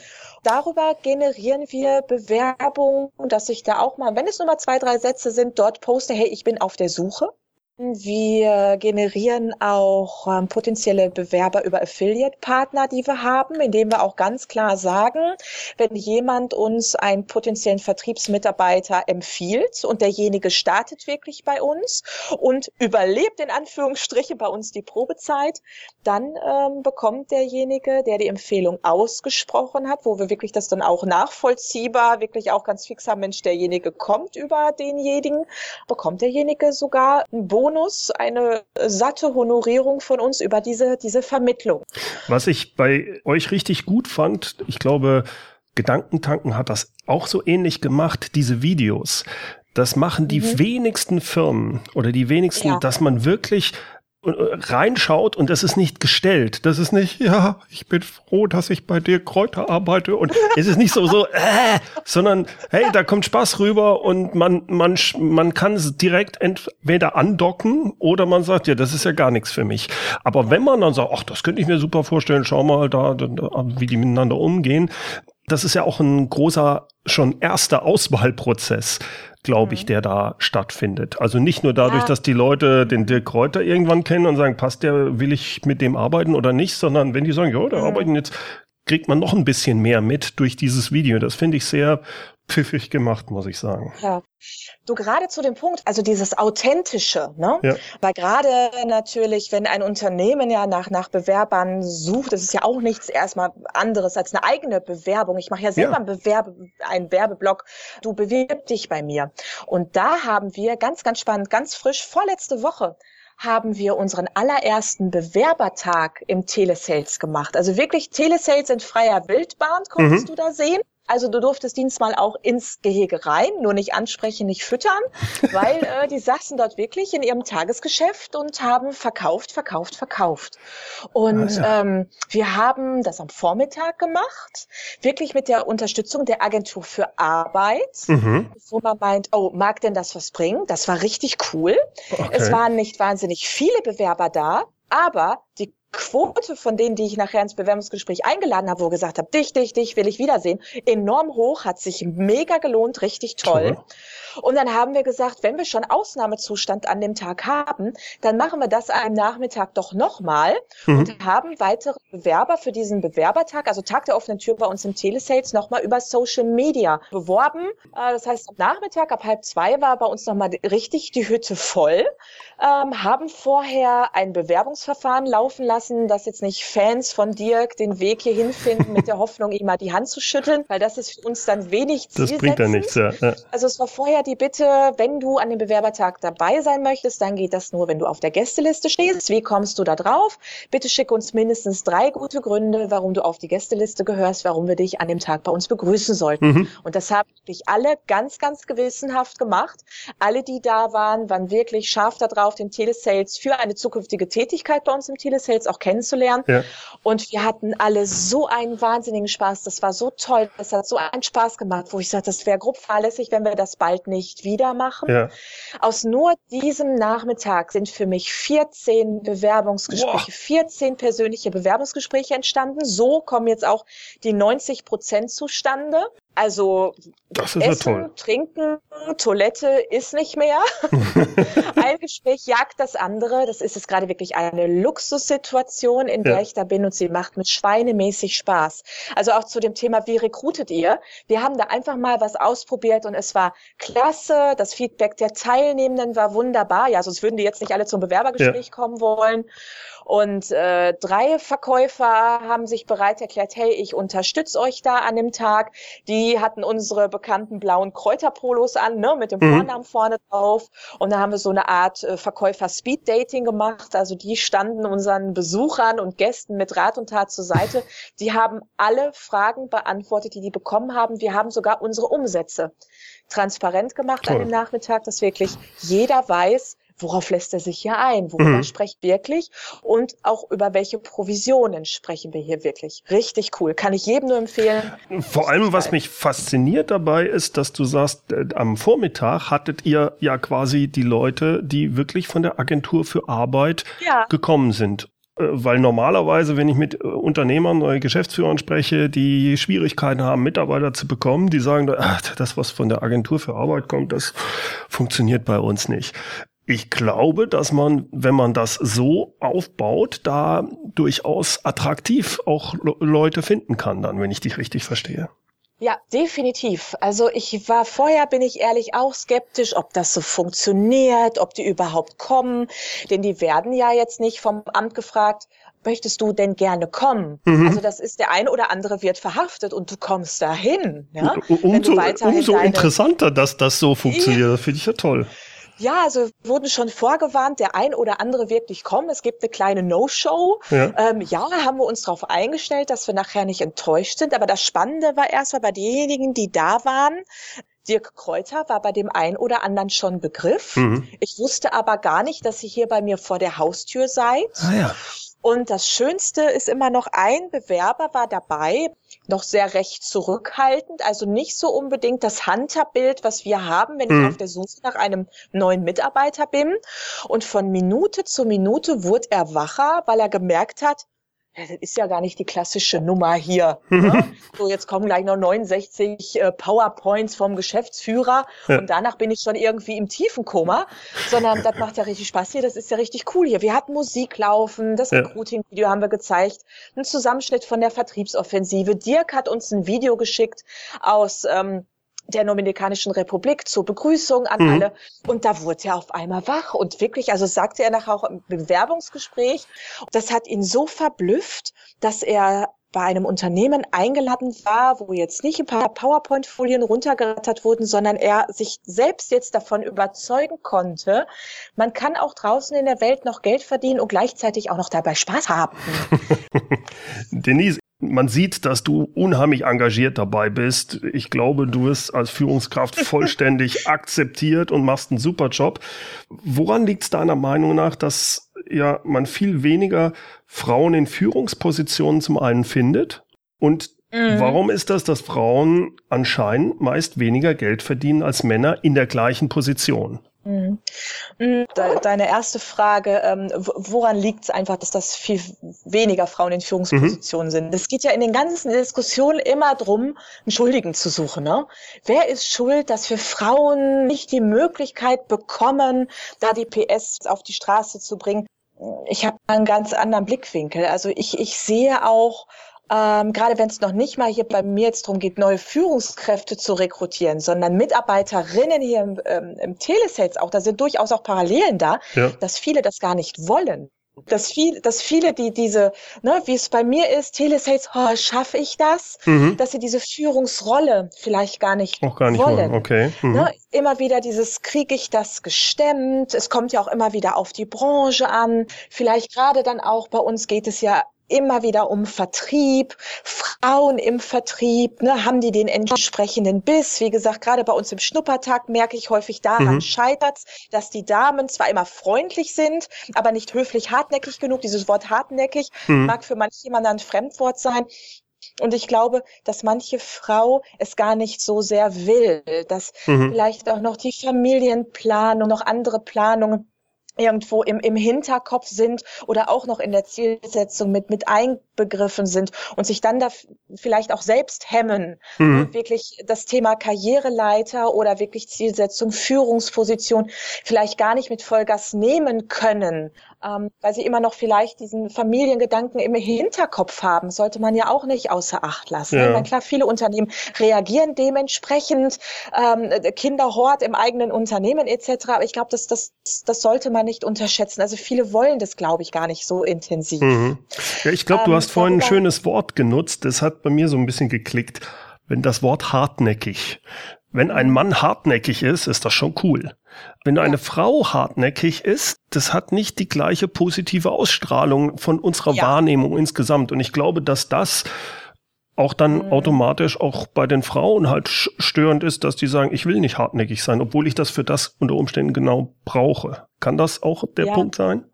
Speaker 2: Darüber generieren wir Bewerbungen, dass ich da auch mal, wenn es nur mal zwei, drei Sätze sind, dort poste, hey, ich bin auf der Suche. Wir generieren auch ähm, potenzielle Bewerber über Affiliate-Partner, die wir haben, indem wir auch ganz klar sagen, wenn jemand uns einen potenziellen Vertriebsmitarbeiter empfiehlt und derjenige startet wirklich bei uns und überlebt in Anführungsstrichen bei uns die Probezeit, dann ähm, bekommt derjenige, der die Empfehlung ausgesprochen hat, wo wir wirklich das dann auch nachvollziehbar, wirklich auch ganz fix haben, Mensch, derjenige kommt über denjenigen, bekommt derjenige sogar einen Bonus Bonus, eine satte Honorierung von uns über diese, diese Vermittlung.
Speaker 1: Was ich bei euch richtig gut fand, ich glaube, Gedankentanken hat das auch so ähnlich gemacht, diese Videos. Das machen die mhm. wenigsten Firmen oder die wenigsten, ja. dass man wirklich reinschaut und das ist nicht gestellt. Das ist nicht, ja, ich bin froh, dass ich bei dir Kräuter arbeite und <laughs> es ist nicht so, so, äh, sondern hey, da kommt Spaß rüber und man, man, man kann es direkt entweder andocken oder man sagt, ja, das ist ja gar nichts für mich. Aber wenn man dann sagt, ach, das könnte ich mir super vorstellen, schau mal da, da wie die miteinander umgehen, das ist ja auch ein großer, schon erster Auswahlprozess glaube ich, mhm. der da stattfindet. Also nicht nur dadurch, ja. dass die Leute den Dirk Kräuter irgendwann kennen und sagen, passt der, will ich mit dem arbeiten oder nicht, sondern wenn die sagen, ja, da mhm. arbeiten jetzt, kriegt man noch ein bisschen mehr mit durch dieses Video. Das finde ich sehr pfiffig gemacht, muss ich sagen.
Speaker 2: Ja. Du gerade zu dem Punkt, also dieses Authentische, ne? Ja. Weil gerade natürlich, wenn ein Unternehmen ja nach, nach Bewerbern sucht, das ist ja auch nichts erstmal anderes als eine eigene Bewerbung. Ich mache ja selber ja. einen, Bewerbe, einen Werbeblock. Du bewirb dich bei mir. Und da haben wir ganz, ganz spannend, ganz frisch, vorletzte Woche haben wir unseren allerersten Bewerbertag im Telesales gemacht. Also wirklich Telesales in freier Wildbahn konntest mhm. du da sehen. Also du durftest diesmal auch ins Gehege rein, nur nicht ansprechen, nicht füttern, weil <laughs> äh, die saßen dort wirklich in ihrem Tagesgeschäft und haben verkauft, verkauft, verkauft. Und ah, ja. ähm, wir haben das am Vormittag gemacht, wirklich mit der Unterstützung der Agentur für Arbeit, mhm. wo man meint, oh, mag denn das was bringen? Das war richtig cool. Okay. Es waren nicht wahnsinnig viele Bewerber da, aber die Quote von denen, die ich nachher ins Bewerbungsgespräch eingeladen habe, wo gesagt habe, dich, dich, dich will ich wiedersehen, enorm hoch, hat sich mega gelohnt, richtig toll. toll. Und dann haben wir gesagt, wenn wir schon Ausnahmezustand an dem Tag haben, dann machen wir das am Nachmittag doch nochmal mhm. und haben weitere Bewerber für diesen Bewerbertag, also Tag der offenen Tür bei uns im Telesales, nochmal über Social Media beworben. Äh, das heißt, am Nachmittag ab halb zwei war bei uns nochmal richtig die Hütte voll, ähm, haben vorher ein Bewerbungsverfahren laufen lassen aufpassen, dass jetzt nicht Fans von Dirk den Weg hier hinfinden mit der Hoffnung, ihm mal die Hand zu schütteln, weil das ist für uns dann wenig
Speaker 1: Das bringt ja nichts, ja. ja.
Speaker 2: Also es war vorher die Bitte, wenn du an dem Bewerbertag dabei sein möchtest, dann geht das nur, wenn du auf der Gästeliste stehst. Wie kommst du da drauf? Bitte schick uns mindestens drei gute Gründe, warum du auf die Gästeliste gehörst, warum wir dich an dem Tag bei uns begrüßen sollten. Mhm. Und das haben wirklich alle ganz, ganz gewissenhaft gemacht. Alle, die da waren, waren wirklich scharf darauf, den Telesales für eine zukünftige Tätigkeit bei uns im Telesales auch kennenzulernen. Ja. Und wir hatten alle so einen wahnsinnigen Spaß. Das war so toll. Das hat so einen Spaß gemacht, wo ich sagte, das wäre grob fahrlässig, wenn wir das bald nicht wieder machen. Ja. Aus nur diesem Nachmittag sind für mich 14 Bewerbungsgespräche, wow. 14 persönliche Bewerbungsgespräche entstanden. So kommen jetzt auch die 90 Prozent zustande. Also
Speaker 1: das ist Essen, ja
Speaker 2: Trinken, Toilette ist nicht mehr. <laughs> Ein Gespräch jagt das andere. Das ist jetzt gerade wirklich eine Luxussituation, in der ich da bin und sie macht mit schweinemäßig Spaß. Also auch zu dem Thema, wie rekrutet ihr? Wir haben da einfach mal was ausprobiert und es war klasse. Das Feedback der Teilnehmenden war wunderbar. Ja, sonst würden die jetzt nicht alle zum Bewerbergespräch ja. kommen wollen. Und äh, drei Verkäufer haben sich bereit erklärt, hey, ich unterstütze euch da an dem Tag. Die hatten unsere bekannten blauen Kräuterpolos an, ne, mit dem mhm. Vornamen vorne drauf. Und da haben wir so eine Art äh, Verkäufer-Speed-Dating gemacht. Also die standen unseren Besuchern und Gästen mit Rat und Tat zur Seite. <laughs> Die haben alle Fragen beantwortet, die die bekommen haben. Wir haben sogar unsere Umsätze transparent gemacht Toll. an dem Nachmittag, dass wirklich jeder weiß, worauf lässt er sich hier ein, worüber mhm. spricht wirklich und auch über welche Provisionen sprechen wir hier wirklich. Richtig cool, kann ich jedem nur empfehlen.
Speaker 1: Vor allem, was mich fasziniert dabei ist, dass du sagst, äh, am Vormittag hattet ihr ja quasi die Leute, die wirklich von der Agentur für Arbeit ja. gekommen sind äh, weil normalerweise, wenn ich mit äh, Unternehmern oder Geschäftsführern spreche, die Schwierigkeiten haben, Mitarbeiter zu bekommen, die sagen, ach, das, was von der Agentur für Arbeit kommt, das funktioniert bei uns nicht ich glaube, dass man, wenn man das so aufbaut, da durchaus attraktiv auch Leute finden kann, dann, wenn ich dich richtig verstehe.
Speaker 2: Ja, definitiv. Also ich war vorher, bin ich ehrlich, auch skeptisch, ob das so funktioniert, ob die überhaupt kommen. Denn die werden ja jetzt nicht vom Amt gefragt, möchtest du denn gerne kommen? Mhm. Also das ist der eine oder andere wird verhaftet und du kommst dahin. Ja?
Speaker 1: Umso, umso interessanter, dass das so funktioniert. Das finde ich ja toll.
Speaker 2: Ja, also wurden schon vorgewarnt, der ein oder andere wird nicht kommen. Es gibt eine kleine No-Show. Ja. Ähm, ja, haben wir uns darauf eingestellt, dass wir nachher nicht enttäuscht sind. Aber das Spannende war erstmal bei denjenigen, die da waren. Dirk Kräuter war bei dem einen oder anderen schon Begriff. Mhm. Ich wusste aber gar nicht, dass ihr hier bei mir vor der Haustür seid. Ah, ja. Und das Schönste ist immer noch, ein Bewerber war dabei, noch sehr recht zurückhaltend, also nicht so unbedingt das Hunter-Bild, was wir haben, wenn mhm. ich auf der Suche nach einem neuen Mitarbeiter bin. Und von Minute zu Minute wurde er wacher, weil er gemerkt hat, ja, das ist ja gar nicht die klassische Nummer hier. <laughs> Ne? so, jetzt kommen gleich noch 69 äh, PowerPoints vom Geschäftsführer ja. und danach bin ich schon irgendwie im tiefen Koma, sondern das macht ja richtig Spaß hier, das ist ja richtig cool hier. Wir hatten Musik laufen, das ja. Recruiting-Video haben wir gezeigt, ein Zusammenschnitt von der Vertriebsoffensive. Dirk hat uns ein Video geschickt aus ähm, der Dominikanischen Republik zur Begrüßung an mhm. alle. Und da wurde er auf einmal wach und wirklich, also sagte er nachher auch im Bewerbungsgespräch, das hat ihn so verblüfft, dass er bei einem Unternehmen eingeladen war, wo jetzt nicht ein paar PowerPoint-Folien runtergerattert wurden, sondern er sich selbst jetzt davon überzeugen konnte, man kann auch draußen in der Welt noch Geld verdienen und gleichzeitig auch noch dabei Spaß haben. <laughs>
Speaker 1: Denise, man sieht, dass du unheimlich engagiert dabei bist. Ich glaube, du wirst als Führungskraft <laughs> vollständig akzeptiert und machst einen super Job. Woran liegt es deiner Meinung nach, dass ja man viel weniger Frauen in Führungspositionen zum einen findet? Und mhm. warum ist das, dass Frauen anscheinend meist weniger Geld verdienen als Männer in der gleichen Position? Mhm.
Speaker 2: mhm. Deine erste Frage, ähm, woran liegt es einfach, dass das viel weniger Frauen in Führungspositionen mhm. sind? Es geht ja in den ganzen Diskussionen immer drum, einen Schuldigen zu suchen. Ne? Wer ist schuld, dass wir Frauen nicht die Möglichkeit bekommen, da die PS auf die Straße zu bringen? Ich habe einen ganz anderen Blickwinkel. Also ich, ich sehe auch ähm, gerade wenn es noch nicht mal hier bei mir jetzt darum geht, neue Führungskräfte zu rekrutieren, sondern Mitarbeiterinnen hier im, ähm, im Telesales auch, da sind durchaus auch Parallelen da, ja. dass viele das gar nicht wollen. dass, viel, dass viele, die diese, ne, wie es bei mir ist, Telesales, oh, schaffe ich das? Mhm. Dass sie diese Führungsrolle vielleicht gar nicht,
Speaker 1: auch gar nicht wollen. wollen. Okay.
Speaker 2: Mhm. Ne, immer wieder dieses, kriege ich das gestemmt? Es kommt ja auch immer wieder auf die Branche an. Vielleicht gerade dann auch bei uns geht es ja immer wieder um Vertrieb, Frauen im Vertrieb, ne, haben die den entsprechenden Biss. Wie gesagt, gerade bei uns im Schnuppertag merke ich häufig daran mhm. scheitert dass die Damen zwar immer freundlich sind, aber nicht höflich hartnäckig genug. Dieses Wort hartnäckig mhm. mag für manche jemand ein Fremdwort sein. Und ich glaube, dass manche Frau es gar nicht so sehr will, dass mhm. vielleicht auch noch die Familienplanung, noch andere Planungen irgendwo im, im Hinterkopf sind oder auch noch in der Zielsetzung mit, mit einbegriffen sind und sich dann da vielleicht auch selbst hemmen, mhm. wirklich das Thema Karriereleiter oder wirklich Zielsetzung, Führungsposition vielleicht gar nicht mit Vollgas nehmen können, ähm, weil sie immer noch vielleicht diesen Familiengedanken im Hinterkopf haben, sollte man ja auch nicht außer Acht lassen. Ja. Meine, klar, viele Unternehmen reagieren dementsprechend, ähm, Kinderhort im eigenen Unternehmen etc. Aber ich glaube, das, das, das sollte man nicht unterschätzen. Also viele wollen das, glaube ich, gar nicht so intensiv.
Speaker 1: Mhm. Ja, ich glaube, du ähm, hast vorhin ein schönes Wort genutzt. Das hat bei mir so ein bisschen geklickt. Wenn das Wort hartnäckig. Wenn ein Mann hartnäckig ist, ist das schon cool. Wenn eine Frau hartnäckig ist, das hat nicht die gleiche positive Ausstrahlung von unserer ja. Wahrnehmung insgesamt. Und ich glaube, dass das auch dann mhm. automatisch auch bei den Frauen halt störend ist, dass die sagen, ich will nicht hartnäckig sein, obwohl ich das für das unter Umständen genau brauche. Kann das auch der ja. Punkt sein?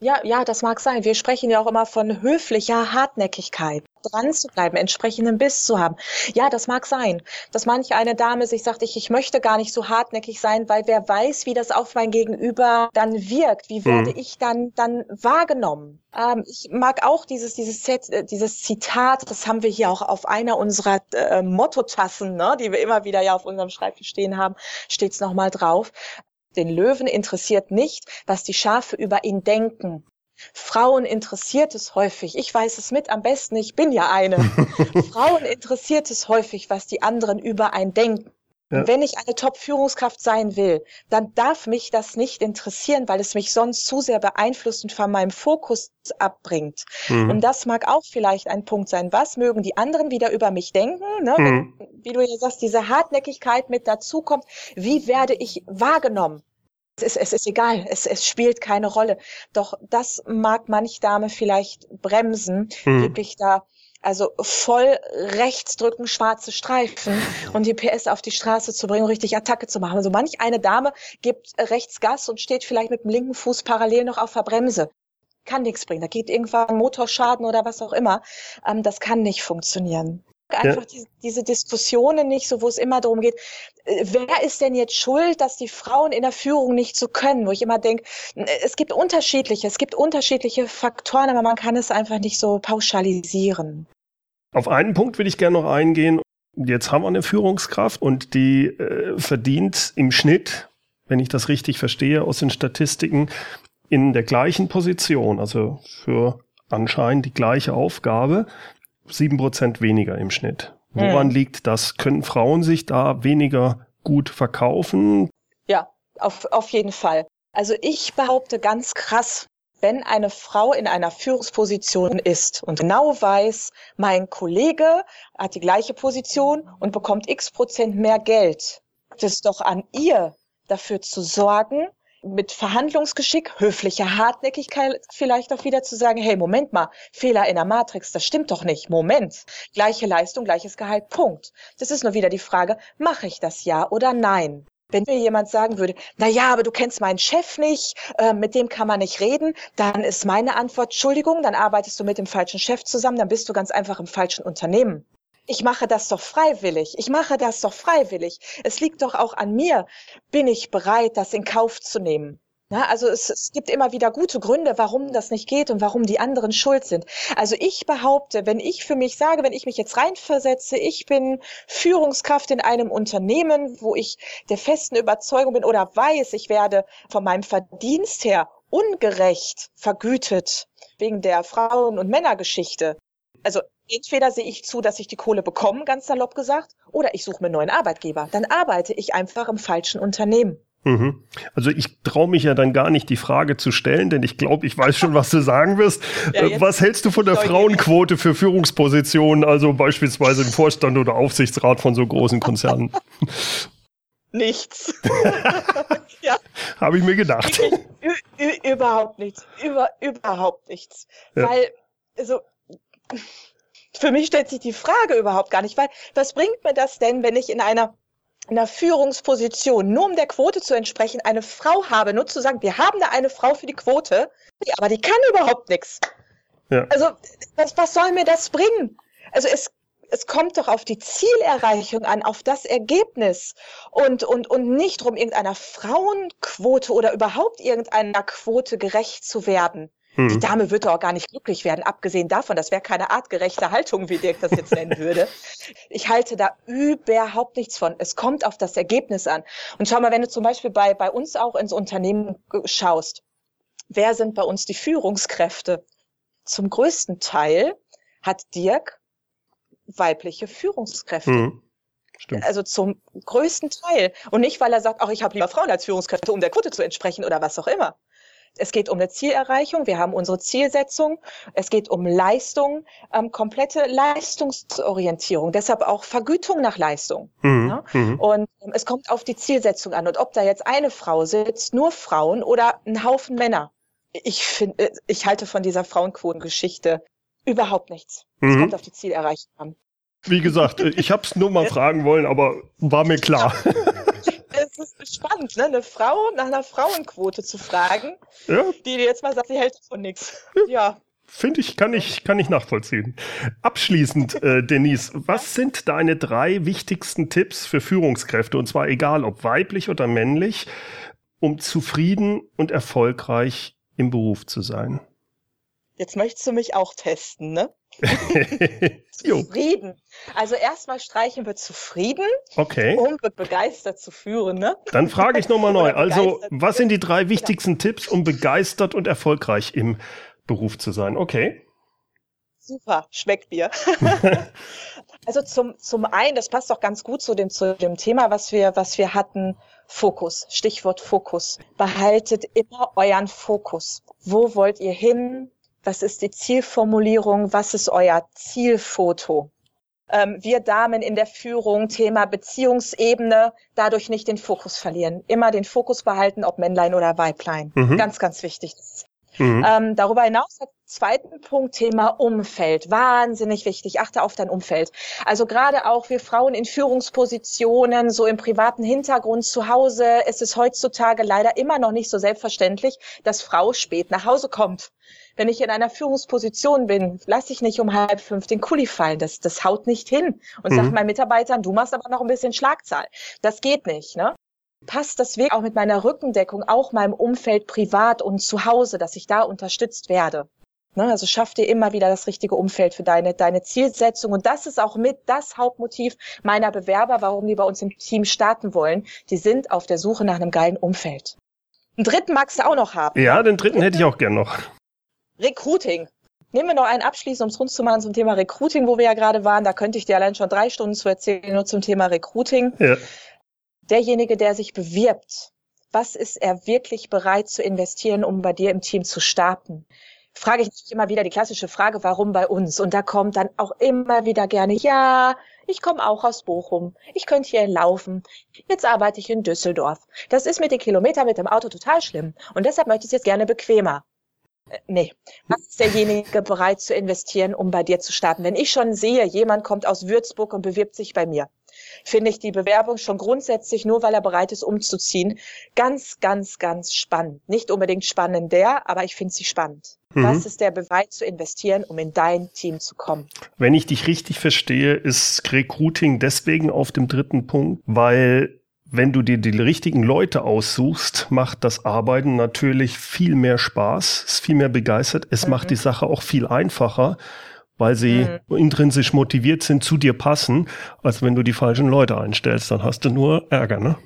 Speaker 2: Ja, ja, das mag sein. Wir sprechen ja auch immer von höflicher Hartnäckigkeit, dran zu bleiben, entsprechenden Biss zu haben. Ja, das mag sein, dass manche eine Dame sich sagt, ich, ich möchte gar nicht so hartnäckig sein, weil wer weiß, wie das auf mein Gegenüber dann wirkt, wie werde mhm. ich dann dann wahrgenommen. Ähm, ich mag auch dieses dieses Set, äh, dieses Zitat, das haben wir hier auch auf einer unserer äh, Mottotassen, ne, die wir immer wieder ja auf unserem Schreibtisch stehen haben, steht's noch mal drauf. Den Löwen interessiert nicht, was die Schafe über ihn denken. Frauen interessiert es häufig, ich weiß es mit am besten, ich bin ja eine. <laughs> Frauen interessiert es häufig, was die anderen über einen denken. Ja. Wenn ich eine Top-Führungskraft sein will, dann darf mich das nicht interessieren, weil es mich sonst zu sehr beeinflusst und von meinem Fokus abbringt. Mhm. Und das mag auch vielleicht ein Punkt sein. Was mögen die anderen wieder über mich denken? Ne? Mhm. Wenn, wie du ja sagst, diese Hartnäckigkeit mit dazukommt. Wie werde ich wahrgenommen? Es ist, es ist egal, es, es spielt keine Rolle. Doch das mag manch Dame vielleicht bremsen, mhm. wirklich da also voll rechts drücken, schwarze Streifen und die PS auf die Straße zu bringen, richtig Attacke zu machen. Also manch eine Dame gibt rechts Gas und steht vielleicht mit dem linken Fuß parallel noch auf der Bremse. Kann nichts bringen. Da geht irgendwann Motorschaden oder was auch immer. Ähm, das kann nicht funktionieren. Einfach ja. diese, diese Diskussionen nicht, so wo es immer darum geht, äh, wer ist denn jetzt schuld, dass die Frauen in der Führung nicht so können? Wo ich immer denke, es gibt unterschiedliche, es gibt unterschiedliche Faktoren, aber man kann es einfach nicht so pauschalisieren.
Speaker 1: Auf einen Punkt will ich gerne noch eingehen. Jetzt haben wir eine Führungskraft und die äh, verdient im Schnitt, wenn ich das richtig verstehe, aus den Statistiken in der gleichen Position, also für anscheinend die gleiche Aufgabe, sieben Prozent weniger im Schnitt. Woran hm. liegt das? Können Frauen sich da weniger gut verkaufen?
Speaker 2: Ja, auf, auf jeden Fall. Also ich behaupte ganz krass, wenn eine Frau in einer Führungsposition ist und genau weiß, mein Kollege hat die gleiche Position und bekommt x Prozent mehr Geld, ist es doch an ihr, dafür zu sorgen, mit Verhandlungsgeschick, höflicher Hartnäckigkeit vielleicht auch wieder zu sagen, hey, Moment mal, Fehler in der Matrix, das stimmt doch nicht. Moment. Gleiche Leistung, gleiches Gehalt, Punkt. Das ist nur wieder die Frage, mache ich das ja oder nein? Wenn mir jemand sagen würde, na ja, aber du kennst meinen Chef nicht, äh, mit dem kann man nicht reden, dann ist meine Antwort, Entschuldigung, dann arbeitest du mit dem falschen Chef zusammen, dann bist du ganz einfach im falschen Unternehmen ich mache das doch freiwillig. Ich mache das doch freiwillig. Es liegt doch auch an mir. Bin ich bereit, das in Kauf zu nehmen? Na, also es, es gibt immer wieder gute Gründe, warum das nicht geht und warum die anderen schuld sind. Also ich behaupte, wenn ich für mich sage, wenn ich mich jetzt reinversetze, ich bin Führungskraft in einem Unternehmen, wo ich der festen Überzeugung bin oder weiß, ich werde von meinem Verdienst her ungerecht vergütet wegen der Frauen- und Männergeschichte. Also entweder sehe ich zu, dass ich die Kohle bekomme, ganz salopp gesagt, oder ich suche mir einen neuen Arbeitgeber. Dann arbeite ich einfach im falschen Unternehmen.
Speaker 1: Mhm. Also ich traue mich ja dann gar nicht, die Frage zu stellen, denn ich glaube, ich weiß schon, was du sagen wirst. <laughs> Ja, was hältst du von der Frauenquote für Führungspositionen, also beispielsweise im Vorstand oder Aufsichtsrat von so großen Konzernen? <laughs>
Speaker 2: Nichts. <laughs>
Speaker 1: ja. Habe ich mir gedacht.
Speaker 2: überhaupt nichts. Über, überhaupt nichts. Ja. Weil, also, für mich stellt sich die Frage überhaupt gar nicht, weil was bringt mir das denn, wenn ich in einer einer Führungsposition, nur um der Quote zu entsprechen, eine Frau habe, nur zu sagen, wir haben da eine Frau für die Quote, aber die kann überhaupt nichts. Ja. Also, was, was soll mir das bringen? Also es, es kommt doch auf die Zielerreichung an, auf das Ergebnis und, und, und nicht darum, irgendeiner Frauenquote oder überhaupt irgendeiner Quote gerecht zu werden. Die hm. Dame wird doch auch gar nicht glücklich werden, abgesehen davon, das wäre keine artgerechte Haltung, wie Dirk das jetzt nennen würde. Ich halte da überhaupt nichts von. Es kommt auf das Ergebnis an. Und schau mal, wenn du zum Beispiel bei, bei uns auch ins Unternehmen schaust, wer sind bei uns die Führungskräfte? Zum größten Teil hat Dirk weibliche Führungskräfte. Mhm. Stimmt. Also zum größten Teil. Und nicht, weil er sagt, ach, ich habe lieber Frauen als Führungskräfte, um der Quote zu entsprechen oder was auch immer. Es geht um eine Zielerreichung. Wir haben unsere Zielsetzung. Es geht um Leistung, ähm, komplette Leistungsorientierung. Deshalb auch Vergütung nach Leistung. Mhm. Ja? Mhm. Und ähm, es kommt auf die Zielsetzung an. Und ob da jetzt eine Frau sitzt, nur Frauen oder ein Haufen Männer. Ich finde, äh, ich halte von dieser Frauenquotengeschichte überhaupt nichts. Es mhm. kommt auf die Zielerreichung an.
Speaker 1: Wie gesagt, äh, ich habe es nur mal <laughs> fragen wollen, aber war mir klar.
Speaker 2: Es ist spannend, ne? eine Frau nach einer Frauenquote zu fragen, ja. die dir jetzt mal sagt, sie hält von nichts. Ja.
Speaker 1: Finde ich, kann ich, kann ich nachvollziehen. Abschließend, äh, Denise, was sind deine drei wichtigsten Tipps für Führungskräfte, und zwar egal ob weiblich oder männlich, um zufrieden und erfolgreich im Beruf zu sein?
Speaker 2: Jetzt möchtest du mich auch testen, ne? <laughs> zufrieden. Also erstmal streichen wir zufrieden,
Speaker 1: okay.
Speaker 2: um begeistert zu führen. Ne?
Speaker 1: Dann frage ich nochmal neu. Also was sind die drei wichtigsten ja. Tipps, um begeistert und erfolgreich im Beruf zu sein? Okay.
Speaker 2: Super, schmeckt dir. <laughs> also zum, zum einen, das passt doch ganz gut zu dem, zu dem Thema, was wir, was wir hatten, Fokus, Stichwort Fokus. Behaltet immer euren Fokus. Wo wollt ihr hin? Was ist die Zielformulierung? Was ist euer Zielfoto? Ähm, wir Damen in der Führung, Thema Beziehungsebene, dadurch nicht den Fokus verlieren. Immer den Fokus behalten, ob Männlein oder Weiblein. Mhm. Ganz, ganz wichtig. Mhm. Ähm, darüber hinaus hat zweiten Punkt Thema Umfeld. Wahnsinnig wichtig. Achte auf dein Umfeld. Also gerade auch wir Frauen in Führungspositionen, so im privaten Hintergrund zu Hause, ist es heutzutage leider immer noch nicht so selbstverständlich, dass Frau spät nach Hause kommt. Wenn ich in einer Führungsposition bin, lasse ich nicht um halb fünf den Kuli fallen. Das, das haut nicht hin. Und mhm. sage meinen Mitarbeitern, du machst aber noch ein bisschen Schlagzahl. Das geht nicht, ne? Passt das wirklich auch mit meiner Rückendeckung, auch meinem Umfeld privat und zu Hause, dass ich da unterstützt werde? Ne? Also schaff dir immer wieder das richtige Umfeld für deine, deine Zielsetzung. Und das ist auch mit das Hauptmotiv meiner Bewerber, warum die bei uns im Team starten wollen. Die sind auf der Suche nach einem geilen Umfeld. Einen dritten magst du auch noch haben.
Speaker 1: Ja, den dritten hätte ich auch gern noch.
Speaker 2: Recruiting. Nehmen wir noch einen abschließend, um es rund zu machen zum Thema Recruiting, wo wir ja gerade waren. Da könnte ich dir allein schon drei Stunden zu erzählen, nur zum Thema Recruiting. Ja. Derjenige, der sich bewirbt, was ist er wirklich bereit zu investieren, um bei dir im Team zu starten? Frage ich mich immer wieder die klassische Frage, warum bei uns? Und da kommt dann auch immer wieder gerne, ja, ich komme auch aus Bochum. Ich könnte hier laufen. Jetzt arbeite ich in Düsseldorf. Das ist mit den Kilometern mit dem Auto total schlimm. Und deshalb möchte ich es jetzt gerne bequemer. Äh, nee. Was ist derjenige bereit zu investieren, um bei dir zu starten? Wenn ich schon sehe, jemand kommt aus Würzburg und bewirbt sich bei mir, finde ich die Bewerbung schon grundsätzlich, nur weil er bereit ist, umzuziehen, ganz, ganz, ganz spannend. Nicht unbedingt spannender, aber ich finde sie spannend. Mhm. Was ist der bereit zu investieren, um in dein Team zu kommen?
Speaker 1: Wenn ich dich richtig verstehe, ist Recruiting deswegen auf dem dritten Punkt, weil wenn du dir die richtigen Leute aussuchst, macht das Arbeiten natürlich viel mehr Spaß, ist viel mehr begeistert. Es mhm. macht die Sache auch viel einfacher, weil sie mhm. intrinsisch motiviert sind, zu dir passen, als wenn du die falschen Leute einstellst. Dann hast du nur Ärger, ne?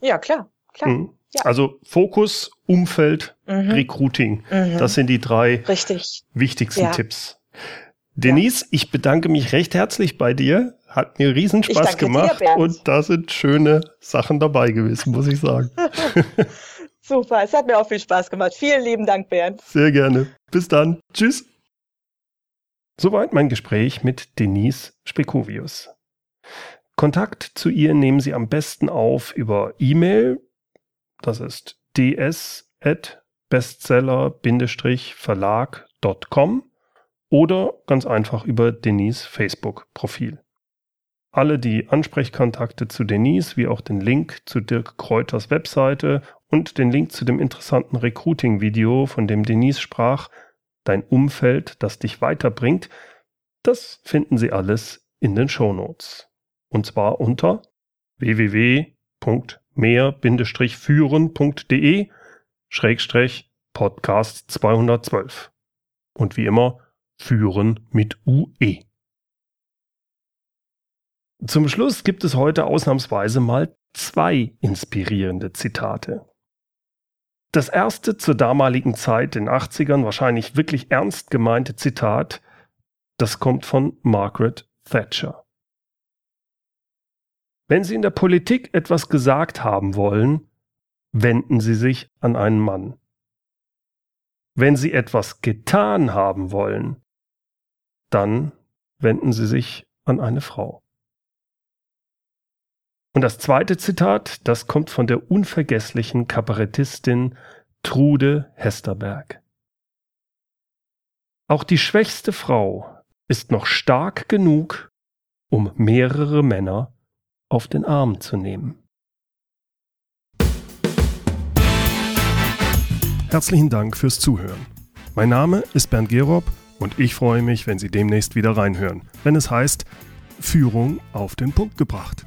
Speaker 2: Ja, klar, klar. Mhm. Ja.
Speaker 1: Also Fokus, Umfeld, mhm. Recruiting. Mhm. Das sind die drei
Speaker 2: Richtig.
Speaker 1: wichtigsten ja. Tipps. Denise, ja. ich bedanke mich recht herzlich bei dir Hat mir riesen Spaß gemacht dir, und da sind schöne Sachen dabei gewesen, muss ich sagen. <laughs>
Speaker 2: Super, es hat mir auch viel Spaß gemacht. Vielen lieben Dank, Bernd.
Speaker 1: Sehr gerne. Bis dann. Tschüss. Soweit mein Gespräch mit Denise Spekovius. Kontakt zu ihr nehmen Sie am besten auf über E-Mail. Das ist ds.bestseller-verlag.com oder ganz einfach über Denise Facebook-Profil. Alle die Ansprechkontakte zu Denise, wie auch den Link zu Dirk Kräuters Webseite und den Link zu dem interessanten Recruiting-Video, von dem Denise sprach, Dein Umfeld, das dich weiterbringt, das finden Sie alles in den Shownotes. Und zwar unter www.mehr-führen.de Schrägstrich Podcast 212. Und wie immer, führen mit UE. Zum Schluss gibt es heute ausnahmsweise mal zwei inspirierende Zitate. Das erste zur damaligen Zeit, den 80ern, wahrscheinlich wirklich ernst gemeinte Zitat, das kommt von Margaret Thatcher. Wenn Sie in der Politik etwas gesagt haben wollen, wenden Sie sich an einen Mann. Wenn Sie etwas getan haben wollen, dann wenden Sie sich an eine Frau. Und das zweite Zitat, das kommt von der unvergesslichen Kabarettistin Trude Hesterberg. Auch die schwächste Frau ist noch stark genug, um mehrere Männer auf den Arm zu nehmen. Herzlichen Dank fürs Zuhören. Mein Name ist Bernd Gerob und ich freue mich, wenn Sie demnächst wieder reinhören, wenn es heißt Führung auf den Punkt gebracht.